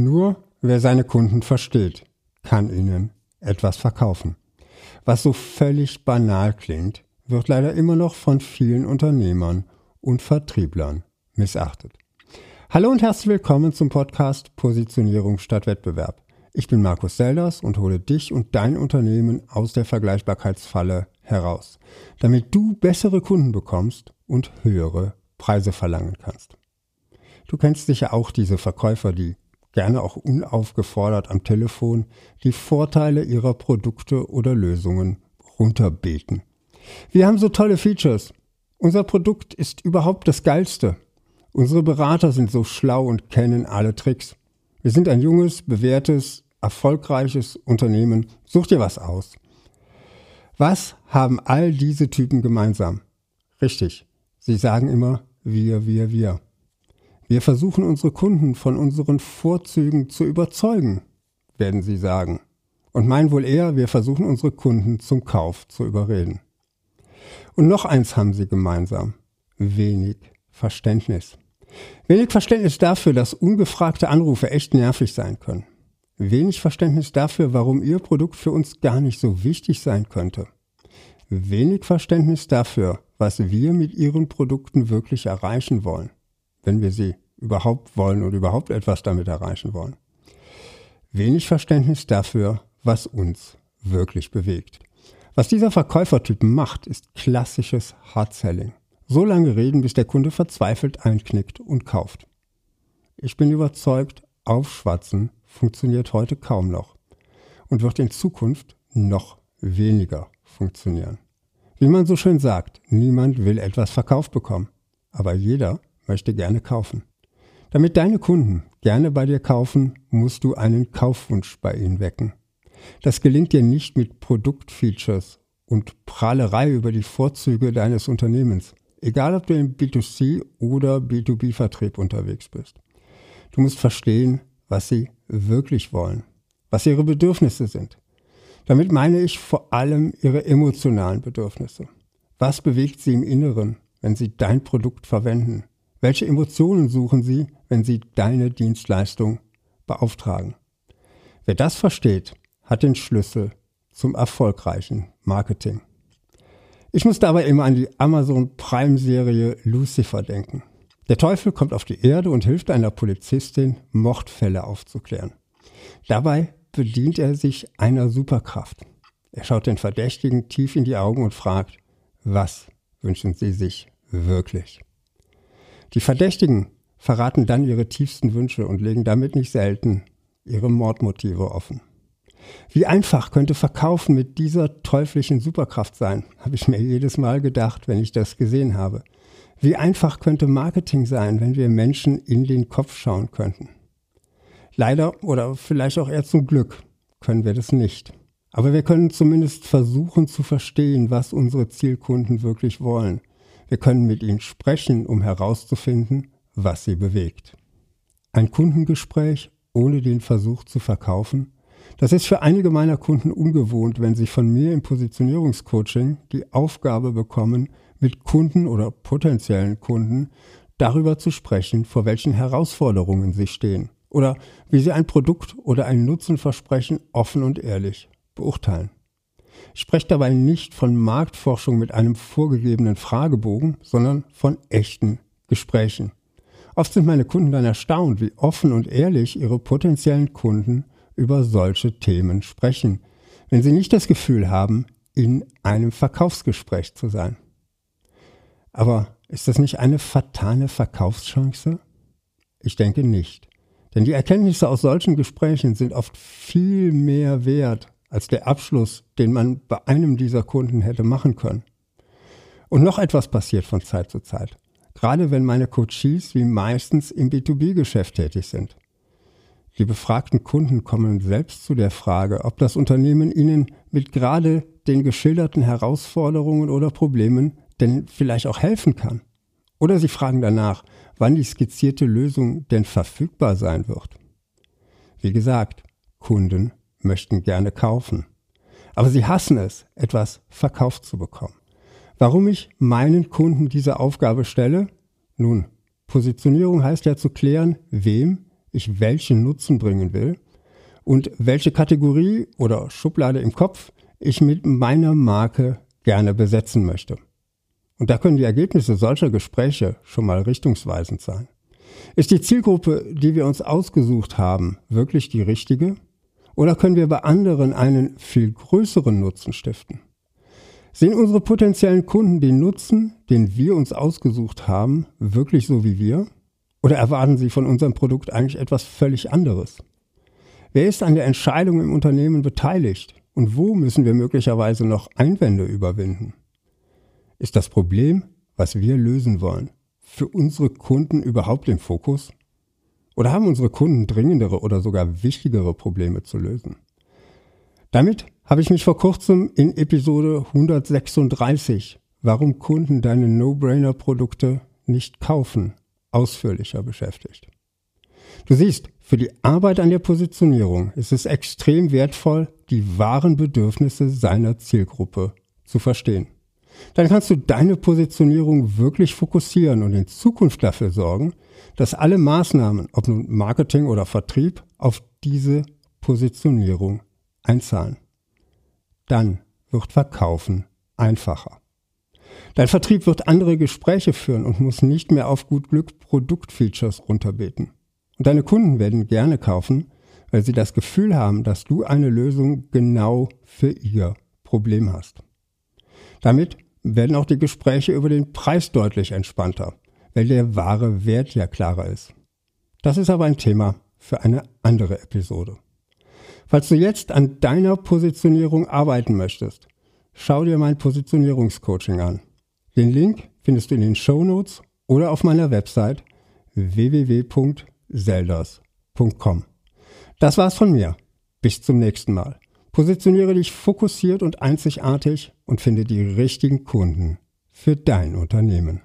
Nur wer seine Kunden versteht, kann ihnen etwas verkaufen. Was so völlig banal klingt, wird leider immer noch von vielen Unternehmern und Vertrieblern missachtet. Hallo und herzlich willkommen zum Podcast Positionierung statt Wettbewerb. Ich bin Markus Selders und hole dich und dein Unternehmen aus der Vergleichbarkeitsfalle heraus, damit du bessere Kunden bekommst und höhere Preise verlangen kannst. Du kennst sicher auch diese Verkäufer, die gerne auch unaufgefordert am Telefon die Vorteile ihrer Produkte oder Lösungen runterbeten. Wir haben so tolle Features. Unser Produkt ist überhaupt das Geilste. Unsere Berater sind so schlau und kennen alle Tricks. Wir sind ein junges, bewährtes, erfolgreiches Unternehmen. Such dir was aus. Was haben all diese Typen gemeinsam? Richtig, sie sagen immer wir, wir, wir. Wir versuchen unsere Kunden von unseren Vorzügen zu überzeugen, werden sie sagen. Und meinen wohl eher, wir versuchen unsere Kunden zum Kauf zu überreden. Und noch eins haben sie gemeinsam. Wenig Verständnis. Wenig Verständnis dafür, dass ungefragte Anrufe echt nervig sein können. Wenig Verständnis dafür, warum Ihr Produkt für uns gar nicht so wichtig sein könnte. Wenig Verständnis dafür, was wir mit Ihren Produkten wirklich erreichen wollen wenn wir sie überhaupt wollen und überhaupt etwas damit erreichen wollen. Wenig Verständnis dafür, was uns wirklich bewegt. Was dieser Verkäufertyp macht, ist klassisches Hard-Selling. So lange reden, bis der Kunde verzweifelt einknickt und kauft. Ich bin überzeugt, Aufschwatzen funktioniert heute kaum noch und wird in Zukunft noch weniger funktionieren. Wie man so schön sagt, niemand will etwas verkauft bekommen, aber jeder möchte gerne kaufen. Damit deine Kunden gerne bei dir kaufen, musst du einen Kaufwunsch bei ihnen wecken. Das gelingt dir nicht mit Produktfeatures und Prahlerei über die Vorzüge deines Unternehmens, egal ob du im B2C oder B2B-Vertrieb unterwegs bist. Du musst verstehen, was sie wirklich wollen, was ihre Bedürfnisse sind. Damit meine ich vor allem ihre emotionalen Bedürfnisse. Was bewegt sie im Inneren, wenn sie dein Produkt verwenden? Welche Emotionen suchen Sie, wenn Sie deine Dienstleistung beauftragen? Wer das versteht, hat den Schlüssel zum erfolgreichen Marketing. Ich muss dabei immer an die Amazon Prime-Serie Lucifer denken. Der Teufel kommt auf die Erde und hilft einer Polizistin, Mordfälle aufzuklären. Dabei bedient er sich einer Superkraft. Er schaut den Verdächtigen tief in die Augen und fragt, was wünschen Sie sich wirklich? Die Verdächtigen verraten dann ihre tiefsten Wünsche und legen damit nicht selten ihre Mordmotive offen. Wie einfach könnte Verkaufen mit dieser teuflischen Superkraft sein, habe ich mir jedes Mal gedacht, wenn ich das gesehen habe. Wie einfach könnte Marketing sein, wenn wir Menschen in den Kopf schauen könnten. Leider oder vielleicht auch eher zum Glück können wir das nicht. Aber wir können zumindest versuchen zu verstehen, was unsere Zielkunden wirklich wollen wir können mit ihnen sprechen, um herauszufinden, was sie bewegt. Ein Kundengespräch ohne den Versuch zu verkaufen, das ist für einige meiner Kunden ungewohnt, wenn sie von mir im Positionierungscoaching die Aufgabe bekommen, mit Kunden oder potenziellen Kunden darüber zu sprechen, vor welchen Herausforderungen sie stehen oder wie sie ein Produkt oder ein Nutzenversprechen offen und ehrlich beurteilen. Ich spreche dabei nicht von Marktforschung mit einem vorgegebenen Fragebogen, sondern von echten Gesprächen. Oft sind meine Kunden dann erstaunt, wie offen und ehrlich ihre potenziellen Kunden über solche Themen sprechen, wenn sie nicht das Gefühl haben, in einem Verkaufsgespräch zu sein. Aber ist das nicht eine fatale Verkaufschance? Ich denke nicht. Denn die Erkenntnisse aus solchen Gesprächen sind oft viel mehr wert als der Abschluss, den man bei einem dieser Kunden hätte machen können. Und noch etwas passiert von Zeit zu Zeit. Gerade wenn meine Coaches wie meistens im B2B-Geschäft tätig sind. Die befragten Kunden kommen selbst zu der Frage, ob das Unternehmen ihnen mit gerade den geschilderten Herausforderungen oder Problemen denn vielleicht auch helfen kann. Oder sie fragen danach, wann die skizzierte Lösung denn verfügbar sein wird. Wie gesagt, Kunden möchten gerne kaufen. Aber sie hassen es, etwas verkauft zu bekommen. Warum ich meinen Kunden diese Aufgabe stelle? Nun, Positionierung heißt ja zu klären, wem ich welchen Nutzen bringen will und welche Kategorie oder Schublade im Kopf ich mit meiner Marke gerne besetzen möchte. Und da können die Ergebnisse solcher Gespräche schon mal richtungsweisend sein. Ist die Zielgruppe, die wir uns ausgesucht haben, wirklich die richtige? Oder können wir bei anderen einen viel größeren Nutzen stiften? Sehen unsere potenziellen Kunden den Nutzen, den wir uns ausgesucht haben, wirklich so wie wir? Oder erwarten sie von unserem Produkt eigentlich etwas völlig anderes? Wer ist an der Entscheidung im Unternehmen beteiligt? Und wo müssen wir möglicherweise noch Einwände überwinden? Ist das Problem, was wir lösen wollen, für unsere Kunden überhaupt im Fokus? Oder haben unsere Kunden dringendere oder sogar wichtigere Probleme zu lösen? Damit habe ich mich vor kurzem in Episode 136, warum Kunden deine No-Brainer-Produkte nicht kaufen, ausführlicher beschäftigt. Du siehst, für die Arbeit an der Positionierung ist es extrem wertvoll, die wahren Bedürfnisse seiner Zielgruppe zu verstehen. Dann kannst du deine Positionierung wirklich fokussieren und in Zukunft dafür sorgen, dass alle Maßnahmen, ob nun Marketing oder Vertrieb, auf diese Positionierung einzahlen. Dann wird Verkaufen einfacher. Dein Vertrieb wird andere Gespräche führen und muss nicht mehr auf gut Glück Produktfeatures runterbeten. Und deine Kunden werden gerne kaufen, weil sie das Gefühl haben, dass du eine Lösung genau für ihr Problem hast. Damit werden auch die Gespräche über den Preis deutlich entspannter, weil der wahre Wert ja klarer ist. Das ist aber ein Thema für eine andere Episode. Falls du jetzt an deiner Positionierung arbeiten möchtest, schau dir mein Positionierungscoaching an. Den Link findest du in den Show Notes oder auf meiner Website www.selders.com. Das war's von mir. Bis zum nächsten Mal. Positioniere dich fokussiert und einzigartig und finde die richtigen Kunden für dein Unternehmen.